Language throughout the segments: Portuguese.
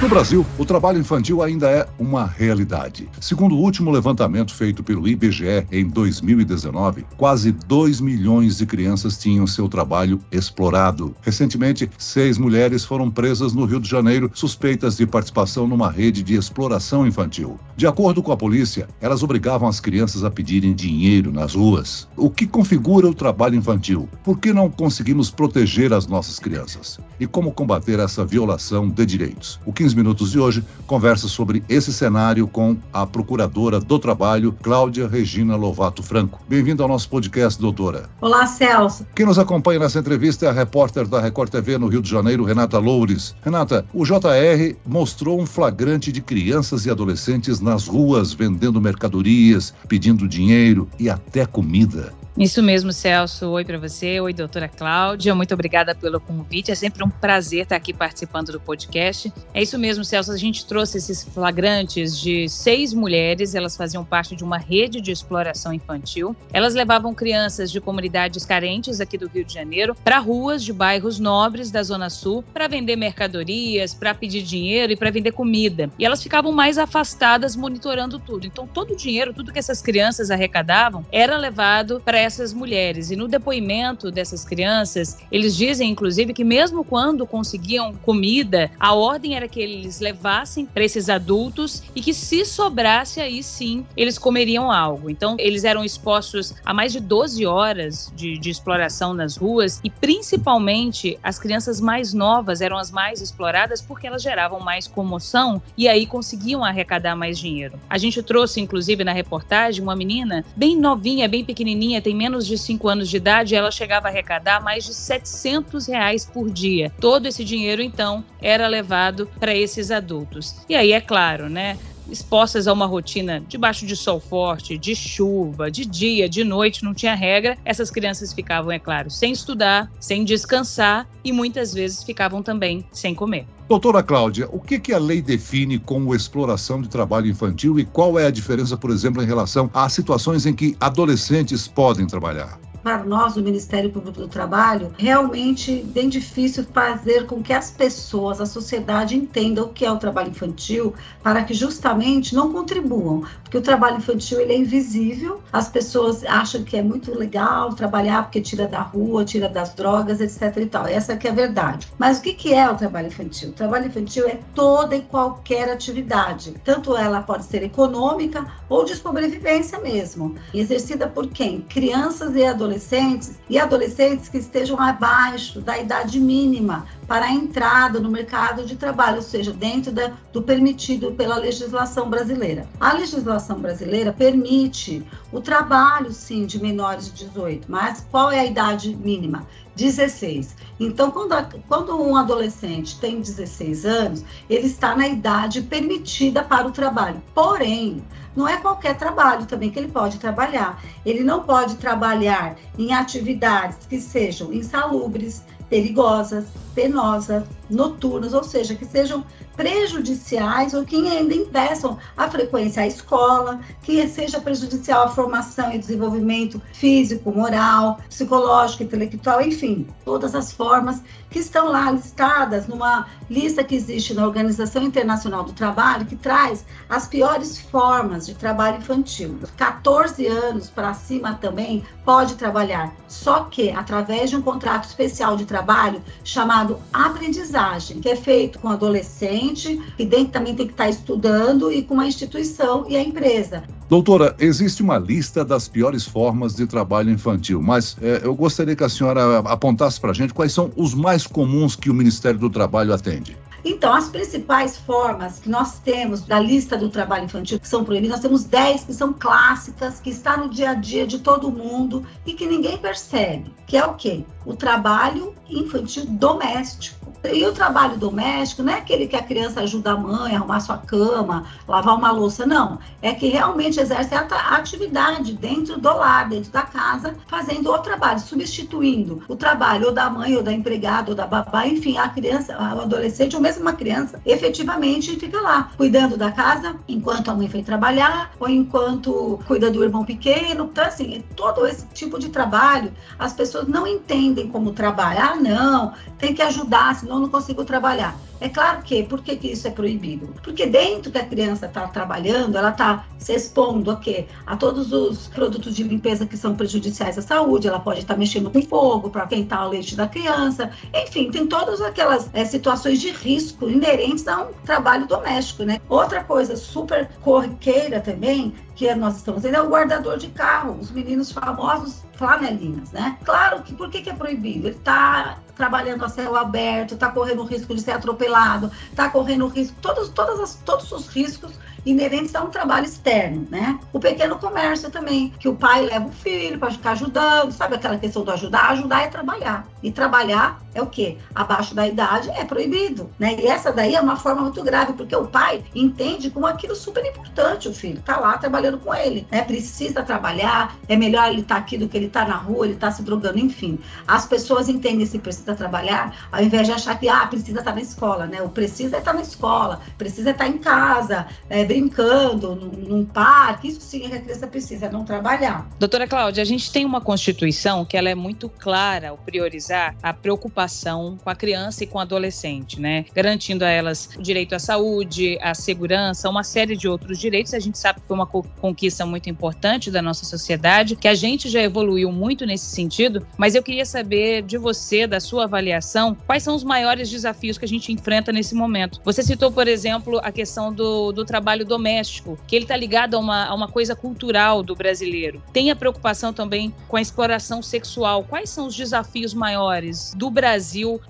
No Brasil, o trabalho infantil ainda é uma realidade. Segundo o último levantamento feito pelo IBGE em 2019, quase 2 milhões de crianças tinham seu trabalho explorado. Recentemente, seis mulheres foram presas no Rio de Janeiro suspeitas de participação numa rede de exploração infantil. De acordo com a polícia, elas obrigavam as crianças a pedirem dinheiro nas ruas. O que configura o trabalho infantil? Por que não conseguimos proteger as nossas crianças? E como combater essa violação de direitos? O 15 Minutos de hoje conversa sobre esse cenário com a Procuradora do Trabalho, Cláudia Regina Lovato Franco. Bem-vinda ao nosso podcast, doutora. Olá, Celso. Quem nos acompanha nessa entrevista é a repórter da Record TV no Rio de Janeiro, Renata Loures. Renata, o JR mostrou um flagrante de crianças e adolescentes nas ruas vendendo mercadorias, pedindo dinheiro e até comida. Isso mesmo, Celso. Oi para você. Oi, doutora Cláudia. Muito obrigada pelo convite. É sempre um prazer estar aqui participando do podcast. É isso mesmo, Celso. A gente trouxe esses flagrantes de seis mulheres. Elas faziam parte de uma rede de exploração infantil. Elas levavam crianças de comunidades carentes aqui do Rio de Janeiro para ruas de bairros nobres da Zona Sul para vender mercadorias, para pedir dinheiro e para vender comida. E elas ficavam mais afastadas monitorando tudo. Então, todo o dinheiro, tudo que essas crianças arrecadavam, era levado para essas mulheres. E no depoimento dessas crianças, eles dizem, inclusive, que mesmo quando conseguiam comida, a ordem era que eles levassem para esses adultos e que se sobrasse, aí sim, eles comeriam algo. Então, eles eram expostos a mais de 12 horas de, de exploração nas ruas e, principalmente, as crianças mais novas eram as mais exploradas porque elas geravam mais comoção e aí conseguiam arrecadar mais dinheiro. A gente trouxe, inclusive, na reportagem, uma menina bem novinha, bem pequenininha, tem menos de 5 anos de idade, ela chegava a arrecadar mais de 700 reais por dia. Todo esse dinheiro, então, era levado para esses adultos. E aí, é claro, né? Expostas a uma rotina debaixo de sol forte, de chuva, de dia, de noite, não tinha regra. Essas crianças ficavam, é claro, sem estudar, sem descansar e muitas vezes ficavam também sem comer. Doutora Cláudia, o que, que a lei define como exploração de trabalho infantil e qual é a diferença, por exemplo, em relação às situações em que adolescentes podem trabalhar? Para nós do Ministério Público do Trabalho, realmente bem difícil fazer com que as pessoas, a sociedade entenda o que é o trabalho infantil, para que justamente não contribuam, porque o trabalho infantil ele é invisível, as pessoas acham que é muito legal trabalhar porque tira da rua, tira das drogas, etc e tal. Essa que é a verdade. Mas o que que é o trabalho infantil? O trabalho infantil é toda e qualquer atividade, tanto ela pode ser econômica ou de sobrevivência mesmo, exercida por quem? Crianças e adolescentes adolescentes e adolescentes que estejam abaixo da idade mínima para a entrada no mercado de trabalho, ou seja, dentro da, do permitido pela legislação brasileira. A legislação brasileira permite o trabalho, sim, de menores de 18, mas qual é a idade mínima? 16. Então, quando, a, quando um adolescente tem 16 anos, ele está na idade permitida para o trabalho. Porém, não é qualquer trabalho também que ele pode trabalhar. Ele não pode trabalhar em atividades que sejam insalubres, perigosas, penosas, noturnas, ou seja, que sejam prejudiciais ou que ainda impeçam a frequência à escola, que seja prejudicial à formação e desenvolvimento físico, moral, psicológico, intelectual, enfim, todas as formas que estão lá listadas numa lista que existe na Organização Internacional do Trabalho, que traz as piores formas de trabalho infantil. 14 anos para cima também pode trabalhar, só que através de um contrato especial de trabalho chamado aprendizagem, que é feito com adolescente, que dentro também tem que estar estudando, e com a instituição e a empresa. Doutora, existe uma lista das piores formas de trabalho infantil, mas é, eu gostaria que a senhora apontasse para a gente quais são os mais comuns que o Ministério do Trabalho atende. Então, as principais formas que nós temos da lista do trabalho infantil que são proibidas, nós temos 10 que são clássicas, que está no dia a dia de todo mundo e que ninguém percebe, que é o quê? O trabalho infantil doméstico E o trabalho doméstico não é aquele que a criança ajuda a mãe a arrumar sua cama, lavar uma louça, não. É que realmente exerce a atividade dentro do lar, dentro da casa, fazendo o trabalho, substituindo o trabalho ou da mãe, ou da empregada, ou da babá, enfim, a criança, o adolescente, ou mesmo uma criança, efetivamente fica lá, cuidando da casa enquanto a mãe foi trabalhar, ou enquanto cuida do irmão pequeno. Então, assim, todo esse tipo de trabalho, as pessoas não entendem como trabalhar, não, tem que ajudar, senão eu não consigo trabalhar. É claro que, por que, que isso é proibido? Porque dentro que a criança está trabalhando, ela está se expondo a quê? A todos os produtos de limpeza que são prejudiciais à saúde, ela pode estar tá mexendo com fogo para quentar o leite da criança, enfim, tem todas aquelas é, situações de risco inerentes a um trabalho doméstico, né? Outra coisa super corriqueira também que nós estamos vendo é o guardador de carro, os meninos famosos flanelinhas, né? Claro que por que, que é proibido? Ele está trabalhando a céu aberto, está correndo o risco de ser atropelado, está correndo o risco, todos, todas as, todos os riscos inerentes a um trabalho externo, né? O pequeno comércio também, que o pai leva o filho para ficar ajudando, sabe aquela questão do ajudar? Ajudar é trabalhar. E trabalhar é o quê? Abaixo da idade é proibido, né? E essa daí é uma forma muito grave, porque o pai entende como aquilo super importante, o filho tá lá trabalhando com ele, né? Precisa trabalhar, é melhor ele estar tá aqui do que ele estar tá na rua, ele tá se drogando, enfim. As pessoas entendem se precisa trabalhar, ao invés de achar que, ah, precisa estar tá na escola, né? O precisa é estar na escola, precisa estar em casa, é, brincando, num, num parque, isso sim é que a criança precisa, não trabalhar. Doutora Cláudia, a gente tem uma Constituição que ela é muito clara ao priorizar a preocupação com a criança e com o adolescente, né? Garantindo a elas o direito à saúde, à segurança, uma série de outros direitos. A gente sabe que foi uma conquista muito importante da nossa sociedade, que a gente já evoluiu muito nesse sentido, mas eu queria saber de você, da sua avaliação, quais são os maiores desafios que a gente enfrenta nesse momento. Você citou, por exemplo, a questão do, do trabalho doméstico, que ele está ligado a uma, a uma coisa cultural do brasileiro. Tem a preocupação também com a exploração sexual. Quais são os desafios maiores do Brasil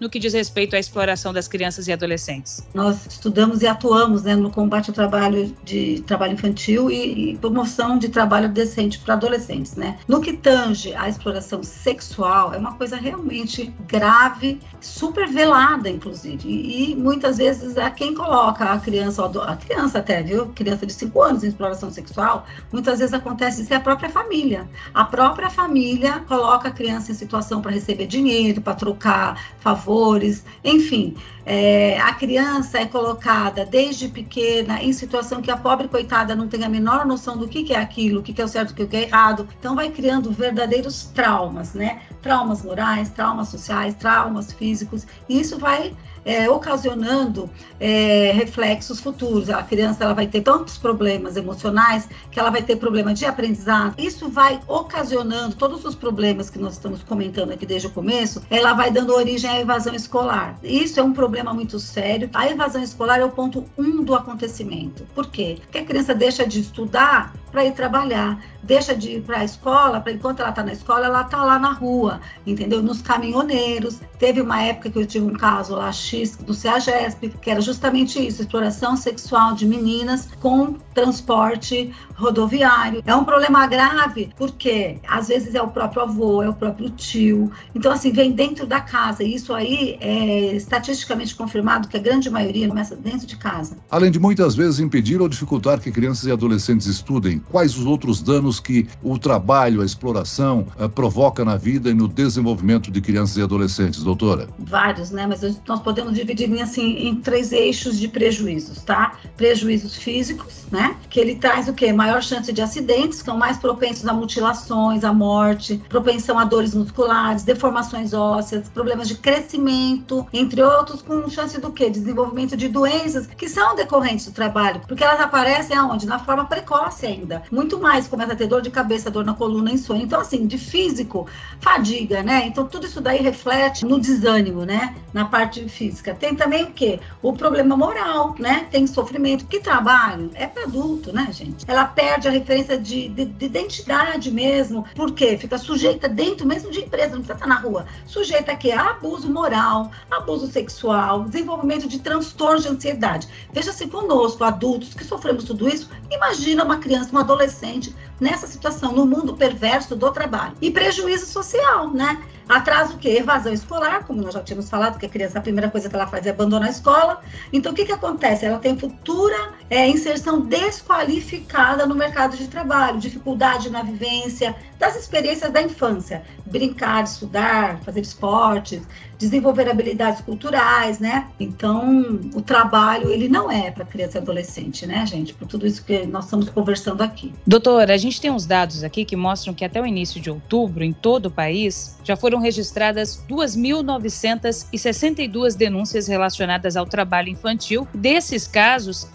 no que diz respeito à exploração das crianças e adolescentes? Nós estudamos e atuamos né, no combate ao trabalho de trabalho infantil e, e promoção de trabalho decente para adolescentes. Né? No que tange à exploração sexual, é uma coisa realmente grave, super velada, inclusive. E, e muitas vezes é quem coloca a criança, a criança até, viu? Criança de 5 anos em exploração sexual, muitas vezes acontece isso é a própria família. A própria família coloca a criança em situação para receber dinheiro, para trocar favores, enfim. É, a criança é colocada desde pequena em situação que a pobre coitada não tem a menor noção do que, que é aquilo, o que, que é o certo, o que, que é errado. Então vai criando verdadeiros traumas, né? Traumas morais, traumas sociais, traumas físicos. E isso vai é, ocasionando é, reflexos futuros. A criança ela vai ter tantos problemas emocionais que ela vai ter problema de aprendizado. Isso vai ocasionando todos os problemas que nós estamos comentando aqui desde o começo. Ela vai dando origem à evasão escolar. Isso é um problema muito sério. A evasão escolar é o ponto um do acontecimento. Por quê? Porque a criança deixa de estudar para ir trabalhar, deixa de ir para a escola, para enquanto ela está na escola, ela está lá na rua, entendeu? Nos caminhoneiros. Teve uma época que eu tive um caso lá X do CEAGESP, que era justamente isso, exploração sexual de meninas com transporte rodoviário. É um problema grave porque às vezes é o próprio avô, é o próprio tio. Então assim, vem dentro da casa. E isso aí é estatisticamente confirmado que a grande maioria começa dentro de casa. Além de muitas vezes impedir ou dificultar que crianças e adolescentes estudem, quais os outros danos que o trabalho, a exploração uh, provoca na vida e no desenvolvimento de crianças e adolescentes, doutora? Vários, né? Mas nós podemos dividir assim em três eixos de prejuízos, tá? Prejuízos físicos, né? Que ele traz o quê? Maior chance de acidentes, são mais propensos a mutilações, à morte, propensão a dores musculares, deformações ósseas, problemas de crescimento, entre outros, com chance do quê? Desenvolvimento de doenças que são decorrentes do trabalho, porque elas aparecem aonde? Na forma precoce ainda. Muito mais começa a ter dor de cabeça, dor na coluna, insônia. Então, assim, de físico, fadiga, né? Então, tudo isso daí reflete no desânimo, né? Na parte física. Tem também o quê? O problema moral, né? Tem sofrimento. Que trabalho? É para adulto, né, gente? Ela perde a referência de, de, de identidade mesmo. Por quê? Fica sujeita dentro mesmo de empresa, não precisa estar na rua. Sujeita aqui a abuso moral, abuso sexual, desenvolvimento de transtorno de ansiedade. Veja-se conosco, adultos que sofremos tudo isso, imagina uma criança, um adolescente nessa situação, no mundo perverso do trabalho. E prejuízo social, né? Atraso o quê? Evasão escolar, como nós já tínhamos falado, que a criança, a primeira coisa que ela faz é abandonar a escola. Então, o que, que acontece? Ela tem futura é, inserção desqualificada no mercado de trabalho, dificuldade na vivência das experiências da infância, brincar, estudar, fazer esportes, desenvolver habilidades culturais, né? Então, o trabalho, ele não é para criança e adolescente, né, gente? Por tudo isso que nós estamos conversando aqui. Doutora, a gente tem uns dados aqui que mostram que até o início de outubro, em todo o país, já foram registradas 2.962 denúncias relacionadas ao trabalho infantil. Desses casos,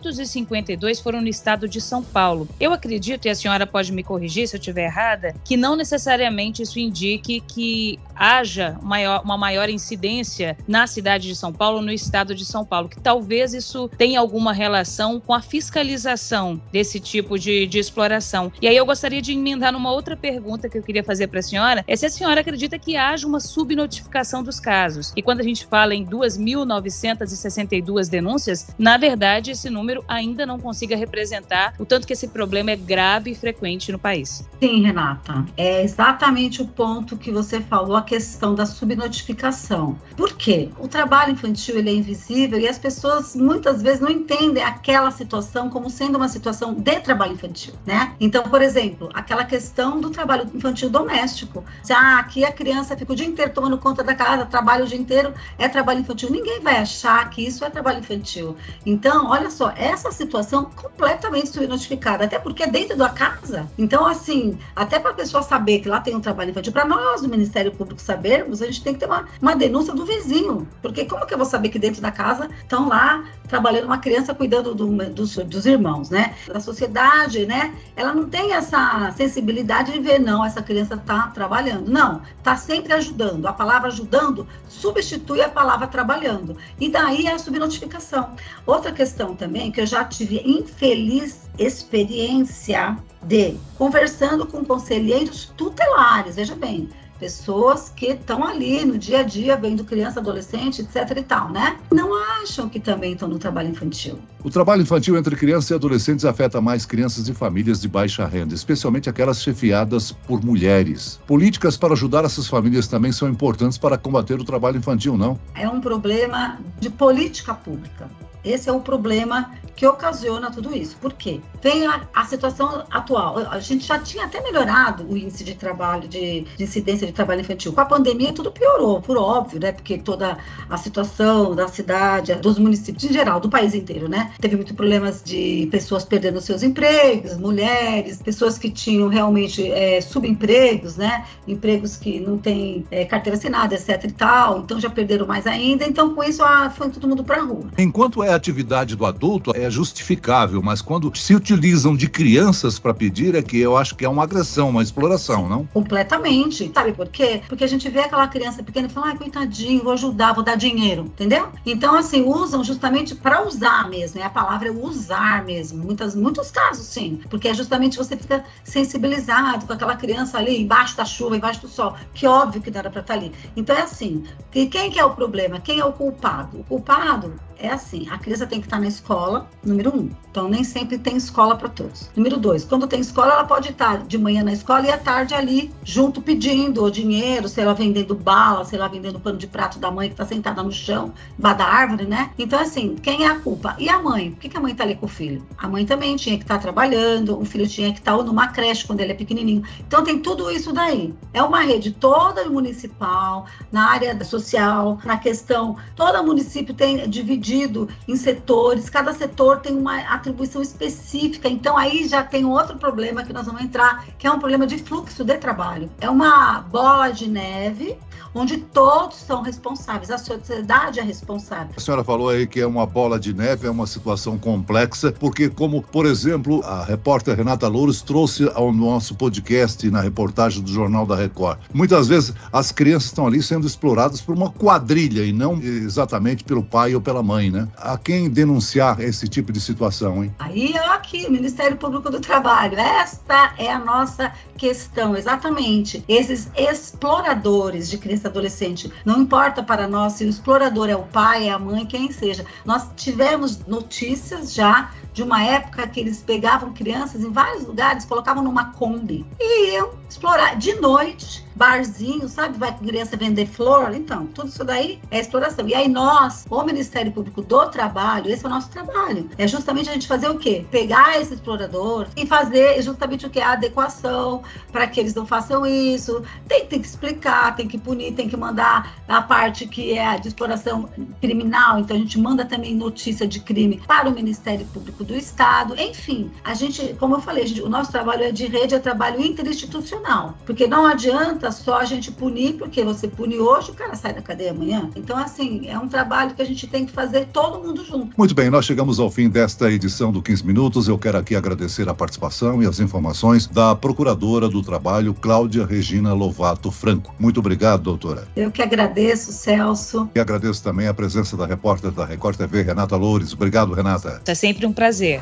552 foram no estado de São Paulo. Eu acredito, e a senhora pode me corrigir se eu estiver errada, que não necessariamente isso indique que haja maior, uma maior incidência na cidade de São Paulo, no estado de São Paulo, que talvez isso tenha alguma relação com a fiscalização desse tipo de, de exploração. E aí eu gostaria de emendar numa outra pergunta que eu queria fazer para a senhora, é se a senhora acredita que haja uma subnotificação dos casos. E quando a gente fala em 2.962 denúncias, na verdade esse número ainda não consiga representar o tanto que esse problema é grave e frequente no país. Sim, Renata, é exatamente o ponto que você falou, a questão da subnotificação. Por quê? O trabalho infantil ele é invisível e as pessoas muitas vezes não entendem aquela situação como sendo uma situação de trabalho infantil, né? Então, por exemplo, aquela questão do trabalho infantil doméstico. Ah, aqui a criança fica o dia inteiro tomando conta da casa, trabalha o dia inteiro, é trabalho infantil. Ninguém vai achar que isso é trabalho infantil. Então, olha só, essa situação completamente subnotificada, até porque é dentro da casa. Então, assim, até para a pessoa saber que lá tem um trabalho infantil, para nós do Ministério Público sabermos, a gente tem que ter uma, uma denúncia do vizinho. Porque como que eu vou saber que dentro da casa estão lá trabalhando uma criança cuidando do, dos, dos irmãos, né? Da sociedade, né? Ela não tem essa sensibilidade de ver, não, essa criança está trabalhando. Não, está sempre ajudando. A palavra ajudando substitui a palavra trabalhando. E daí é a subnotificação. Outra questão também, que eu já tive infeliz experiência de conversando com conselheiros tutelares, veja bem, pessoas que estão ali no dia a dia vendo criança, adolescente, etc e tal, né? Não acham que também estão no trabalho infantil. O trabalho infantil entre crianças e adolescentes afeta mais crianças e famílias de baixa renda, especialmente aquelas chefiadas por mulheres. Políticas para ajudar essas famílias também são importantes para combater o trabalho infantil, não? É um problema de política pública. Esse é o problema que ocasiona tudo isso. Por quê? Vem a, a, situação atual. A gente já tinha até melhorado o índice de trabalho, de, de, incidência de trabalho infantil. Com a pandemia, tudo piorou, por óbvio, né? Porque toda a situação da cidade, dos municípios em geral, do país inteiro, né? Teve muitos problemas de pessoas perdendo seus empregos, mulheres, pessoas que tinham realmente é, subempregos, né? Empregos que não têm é, carteira assinada, etc e tal. Então já perderam mais ainda. Então, com isso, ah, foi todo mundo para rua. Enquanto a atividade do adulto, é justificável, mas quando se utilizam de crianças para pedir, é que eu acho que é uma agressão, uma exploração, não? Completamente. Sabe por quê? Porque a gente vê aquela criança pequena e fala, ai, coitadinho, vou ajudar, vou dar dinheiro, entendeu? Então, assim, usam justamente para usar mesmo, é a palavra é usar mesmo, muitas, muitos casos, sim, porque é justamente você fica sensibilizado com aquela criança ali embaixo da chuva, embaixo do sol, que óbvio que não era para estar tá ali. Então, é assim, que quem que é o problema? Quem é o culpado? O culpado é assim, a criança tem que estar na escola, número um. Então, nem sempre tem escola para todos. Número dois, quando tem escola, ela pode estar de manhã na escola e à tarde ali, junto, pedindo o dinheiro, sei lá, vendendo bala, sei lá, vendendo pano de prato da mãe que está sentada no chão, embaixo da árvore, né? Então, assim, quem é a culpa? E a mãe? Por que, a mãe está ali com o filho? A mãe também tinha que estar tá trabalhando, o filho tinha que estar tá numa creche quando ele é pequenininho. Então, tem tudo isso daí. É uma rede toda municipal, na área social, na questão, todo município tem dividido em setores, cada setor tem uma atribuição específica. Então aí já tem outro problema que nós vamos entrar, que é um problema de fluxo de trabalho. É uma bola de neve onde todos são responsáveis, a sociedade é responsável. A senhora falou aí que é uma bola de neve, é uma situação complexa, porque como, por exemplo, a repórter Renata Louros trouxe ao nosso podcast na reportagem do Jornal da Record. Muitas vezes as crianças estão ali sendo exploradas por uma quadrilha e não exatamente pelo pai ou pela mãe, né? A quem denunciar esse tipo de situação, hein? Aí é aqui, Ministério Público do Trabalho. Esta é a nossa questão, exatamente. Esses exploradores de criança adolescente, não importa para nós se o explorador é o pai, é a mãe, quem seja. Nós tivemos notícias já de uma época que eles pegavam crianças em vários lugares, colocavam numa Kombi e iam explorar de noite barzinho, sabe? Vai criança vender flor. Então, tudo isso daí é exploração. E aí nós, o Ministério Público do Trabalho, esse é o nosso trabalho. É justamente a gente fazer o quê? Pegar esse explorador e fazer justamente o que? A adequação para que eles não façam isso. Tem, tem que explicar, tem que punir, tem que mandar a parte que é a de exploração criminal. Então, a gente manda também notícia de crime para o Ministério Público do Estado. Enfim, a gente, como eu falei, gente, o nosso trabalho é de rede, é trabalho interinstitucional. Porque não adianta só a gente punir, porque você pune hoje, o cara sai da cadeia amanhã. Então, assim, é um trabalho que a gente tem que fazer todo mundo junto. Muito bem, nós chegamos ao fim desta edição do 15 Minutos. Eu quero aqui agradecer a participação e as informações da Procuradora do Trabalho, Cláudia Regina Lovato Franco. Muito obrigado, doutora. Eu que agradeço, Celso. E agradeço também a presença da repórter da Record TV, Renata Loures. Obrigado, Renata. É sempre um prazer.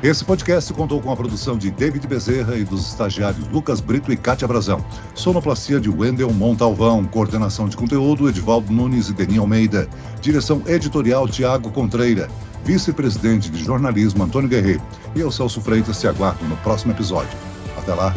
Esse podcast contou com a produção de David Bezerra e dos estagiários Lucas Brito e Kátia Brazão. Sonoplastia de Wendel Montalvão. Coordenação de conteúdo Edivaldo Nunes e Denis Almeida. Direção editorial Tiago Contreira. Vice-presidente de jornalismo Antônio Guerreiro. E eu, Celso Freitas, te aguardo no próximo episódio. Até lá.